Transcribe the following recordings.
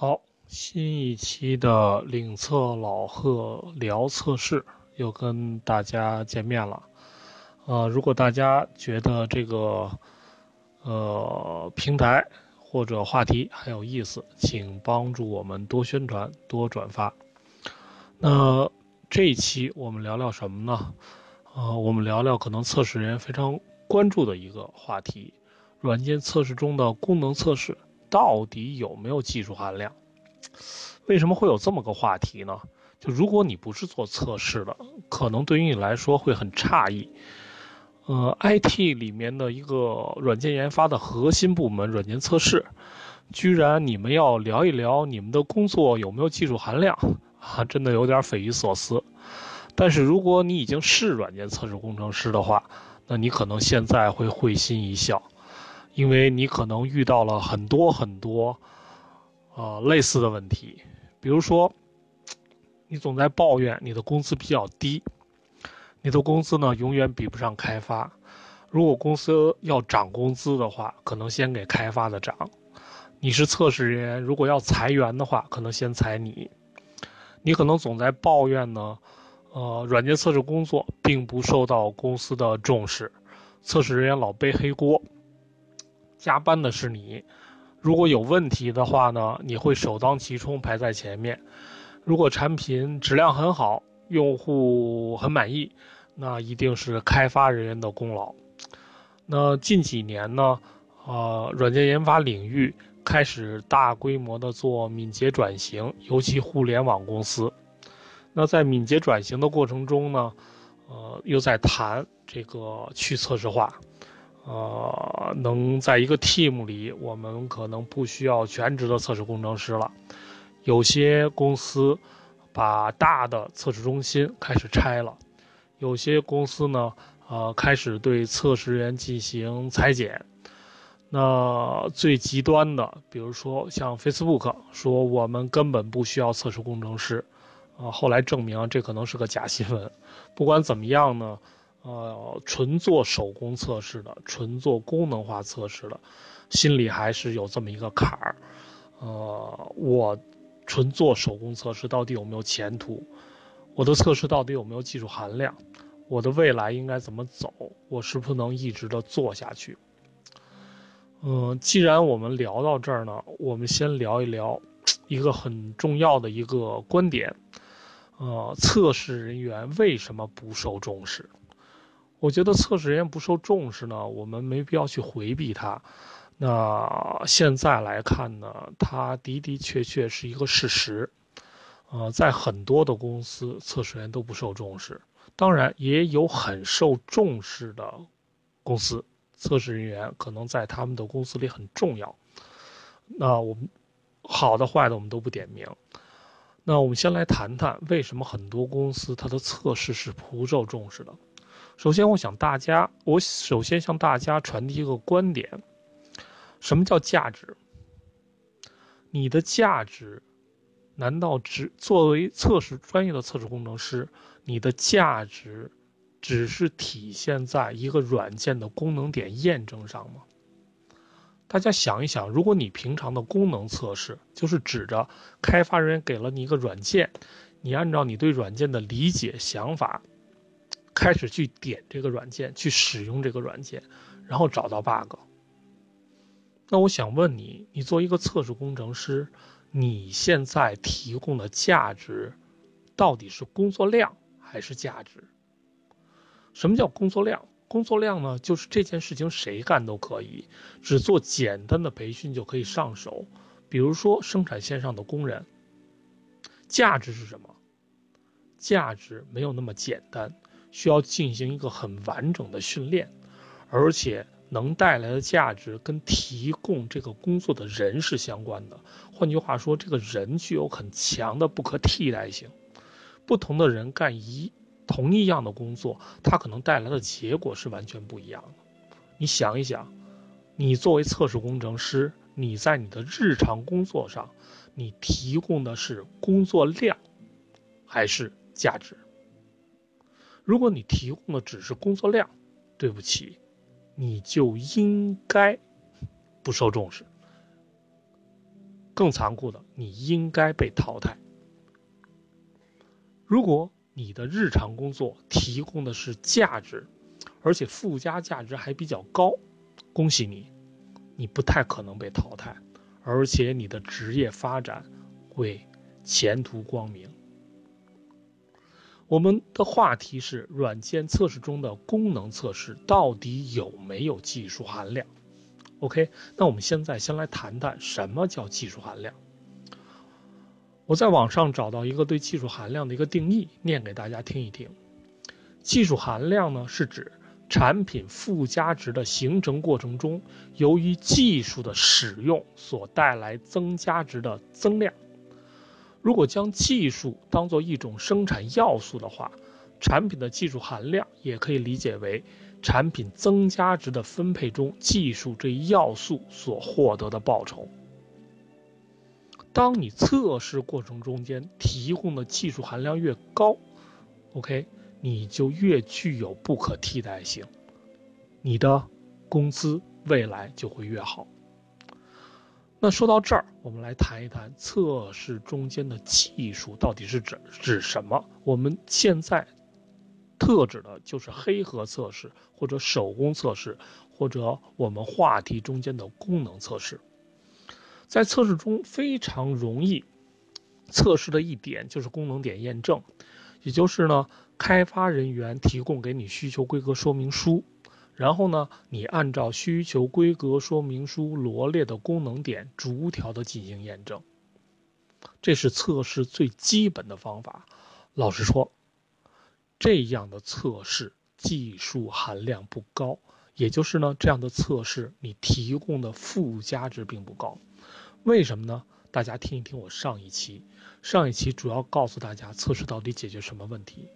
好，新一期的领测老贺聊测试又跟大家见面了。呃，如果大家觉得这个呃平台或者话题很有意思，请帮助我们多宣传、多转发。那这一期我们聊聊什么呢？呃，我们聊聊可能测试人员非常关注的一个话题：软件测试中的功能测试到底有没有技术含量？为什么会有这么个话题呢？就如果你不是做测试的，可能对于你来说会很诧异。呃，IT 里面的一个软件研发的核心部门——软件测试，居然你们要聊一聊你们的工作有没有技术含量啊？真的有点匪夷所思。但是如果你已经是软件测试工程师的话，那你可能现在会会心一笑，因为你可能遇到了很多很多，呃，类似的问题。比如说，你总在抱怨你的工资比较低，你的工资呢永远比不上开发。如果公司要涨工资的话，可能先给开发的涨。你是测试人员，如果要裁员的话，可能先裁你。你可能总在抱怨呢。呃，软件测试工作并不受到公司的重视，测试人员老背黑锅，加班的是你。如果有问题的话呢，你会首当其冲排在前面。如果产品质量很好，用户很满意，那一定是开发人员的功劳。那近几年呢，呃，软件研发领域开始大规模的做敏捷转型，尤其互联网公司。那在敏捷转型的过程中呢，呃，又在谈这个去测试化，呃，能在一个 team 里，我们可能不需要全职的测试工程师了。有些公司把大的测试中心开始拆了，有些公司呢，呃，开始对测试员进行裁减。那最极端的，比如说像 Facebook 说我们根本不需要测试工程师。啊，后来证明这可能是个假新闻。不管怎么样呢，呃，纯做手工测试的，纯做功能化测试的，心里还是有这么一个坎儿。呃，我纯做手工测试到底有没有前途？我的测试到底有没有技术含量？我的未来应该怎么走？我是不是能一直的做下去？嗯，既然我们聊到这儿呢，我们先聊一聊一个很重要的一个观点。呃，测试人员为什么不受重视？我觉得测试人员不受重视呢，我们没必要去回避它。那现在来看呢，它的的确确是一个事实。呃，在很多的公司，测试员都不受重视。当然，也有很受重视的公司，测试人员可能在他们的公司里很重要。那我们好的坏的，我们都不点名。那我们先来谈谈为什么很多公司它的测试是不受重视的。首先，我想大家，我首先向大家传递一个观点：什么叫价值？你的价值，难道只作为测试专业的测试工程师，你的价值只是体现在一个软件的功能点验证上吗？大家想一想，如果你平常的功能测试就是指着开发人员给了你一个软件，你按照你对软件的理解想法，开始去点这个软件，去使用这个软件，然后找到 bug。那我想问你，你做一个测试工程师，你现在提供的价值，到底是工作量还是价值？什么叫工作量？工作量呢，就是这件事情谁干都可以，只做简单的培训就可以上手。比如说生产线上的工人，价值是什么？价值没有那么简单，需要进行一个很完整的训练，而且能带来的价值跟提供这个工作的人是相关的。换句话说，这个人具有很强的不可替代性，不同的人干一。同一样的工作，它可能带来的结果是完全不一样的。你想一想，你作为测试工程师，你在你的日常工作上，你提供的是工作量，还是价值？如果你提供的只是工作量，对不起，你就应该不受重视。更残酷的，你应该被淘汰。如果你的日常工作提供的是价值，而且附加价值还比较高，恭喜你，你不太可能被淘汰，而且你的职业发展会前途光明。我们的话题是软件测试中的功能测试到底有没有技术含量？OK，那我们现在先来谈谈什么叫技术含量。我在网上找到一个对技术含量的一个定义，念给大家听一听。技术含量呢，是指产品附加值的形成过程中，由于技术的使用所带来增加值的增量。如果将技术当做一种生产要素的话，产品的技术含量也可以理解为产品增加值的分配中，技术这一要素所获得的报酬。当你测试过程中间提供的技术含量越高，OK，你就越具有不可替代性，你的工资未来就会越好。那说到这儿，我们来谈一谈测试中间的技术到底是指指什么？我们现在特指的就是黑盒测试，或者手工测试，或者我们话题中间的功能测试。在测试中非常容易测试的一点就是功能点验证，也就是呢，开发人员提供给你需求规格说明书，然后呢，你按照需求规格说明书罗列的功能点逐条的进行验证，这是测试最基本的方法。老实说，这样的测试技术含量不高，也就是呢，这样的测试你提供的附加值并不高。为什么呢？大家听一听我上一期，上一期主要告诉大家测试到底解决什么问题。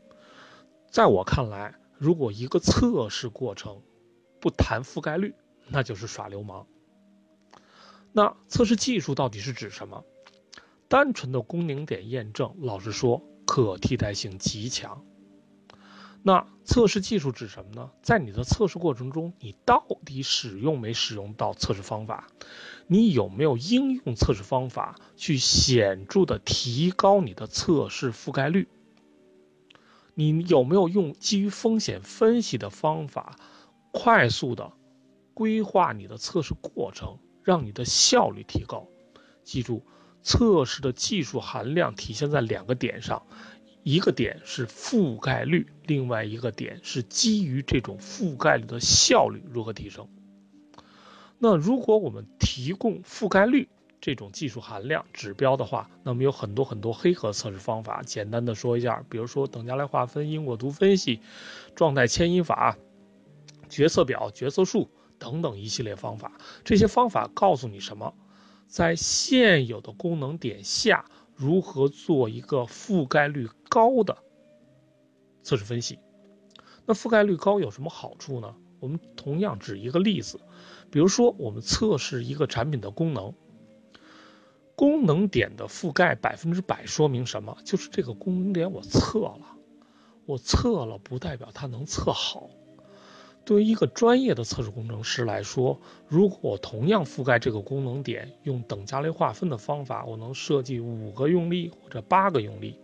在我看来，如果一个测试过程不谈覆盖率，那就是耍流氓。那测试技术到底是指什么？单纯的功能点验证，老实说，可替代性极强。那测试技术指什么呢？在你的测试过程中，你到底使用没使用到测试方法？你有没有应用测试方法去显著的提高你的测试覆盖率？你有没有用基于风险分析的方法，快速的规划你的测试过程，让你的效率提高？记住，测试的技术含量体现在两个点上。一个点是覆盖率，另外一个点是基于这种覆盖率的效率如何提升。那如果我们提供覆盖率这种技术含量指标的话，那么有很多很多黑盒测试方法。简单的说一下，比如说等价来划分、因果图分析、状态迁移法、决策表、决策树等等一系列方法。这些方法告诉你什么？在现有的功能点下。如何做一个覆盖率高的测试分析？那覆盖率高有什么好处呢？我们同样举一个例子，比如说我们测试一个产品的功能，功能点的覆盖百分之百，说明什么？就是这个功能点我测了，我测了不代表它能测好。对于一个专业的测试工程师来说，如果同样覆盖这个功能点，用等价类划分的方法，我能设计五个用力或者八个用力。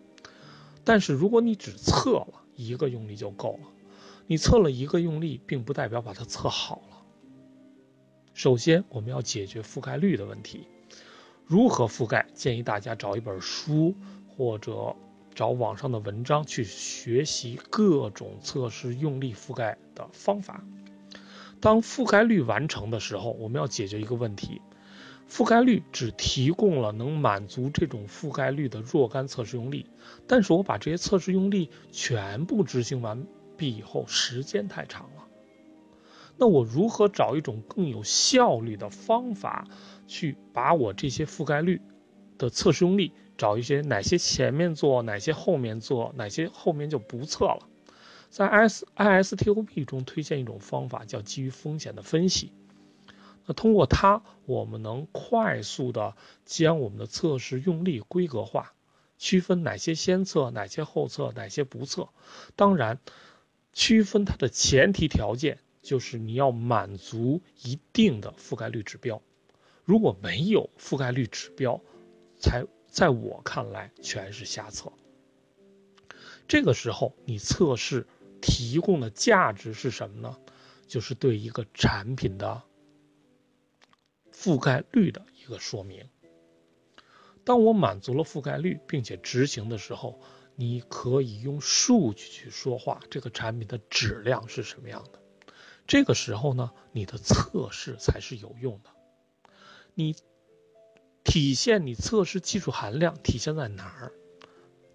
但是如果你只测了一个用力就够了，你测了一个用力，并不代表把它测好了。首先，我们要解决覆盖率的问题。如何覆盖？建议大家找一本书或者。找网上的文章去学习各种测试用力覆盖的方法。当覆盖率完成的时候，我们要解决一个问题：覆盖率只提供了能满足这种覆盖率的若干测试用力，但是我把这些测试用力全部执行完毕以后，时间太长了。那我如何找一种更有效率的方法，去把我这些覆盖率的测试用力？找一些哪些前面做，哪些后面做，哪些后面就不测了。在 S I S T O P 中推荐一种方法，叫基于风险的分析。那通过它，我们能快速的将我们的测试用力规格化，区分哪些先测，哪些后测，哪些不测。当然，区分它的前提条件就是你要满足一定的覆盖率指标。如果没有覆盖率指标，才在我看来全是瞎测。这个时候，你测试提供的价值是什么呢？就是对一个产品的覆盖率的一个说明。当我满足了覆盖率，并且执行的时候，你可以用数据去说话，这个产品的质量是什么样的？这个时候呢，你的测试才是有用的。你体现你测试技术含量体现在哪儿？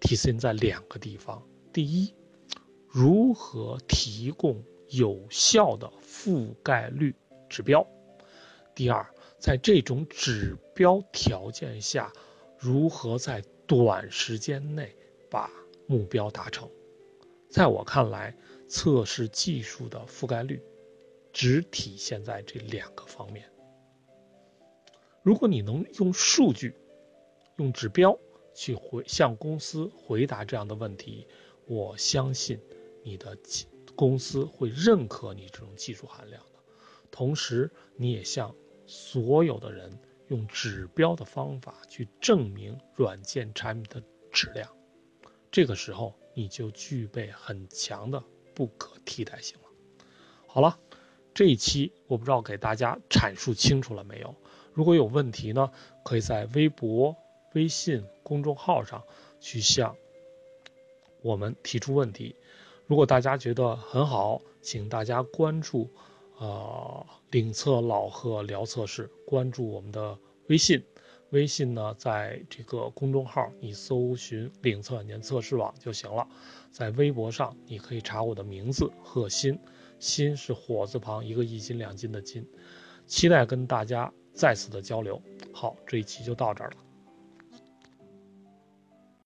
体现在两个地方：第一，如何提供有效的覆盖率指标；第二，在这种指标条件下，如何在短时间内把目标达成。在我看来，测试技术的覆盖率只体现在这两个方面。如果你能用数据、用指标去回向公司回答这样的问题，我相信你的公司会认可你这种技术含量的。同时，你也向所有的人用指标的方法去证明软件产品的质量。这个时候，你就具备很强的不可替代性了。好了，这一期我不知道给大家阐述清楚了没有。如果有问题呢，可以在微博、微信公众号上去向我们提出问题。如果大家觉得很好，请大家关注，呃，领测老贺聊测试，关注我们的微信。微信呢，在这个公众号你搜寻“领测软件测试网”就行了。在微博上，你可以查我的名字贺鑫，鑫是火字旁一个一斤两斤的斤。期待跟大家。再次的交流，好，这一期就到这儿了。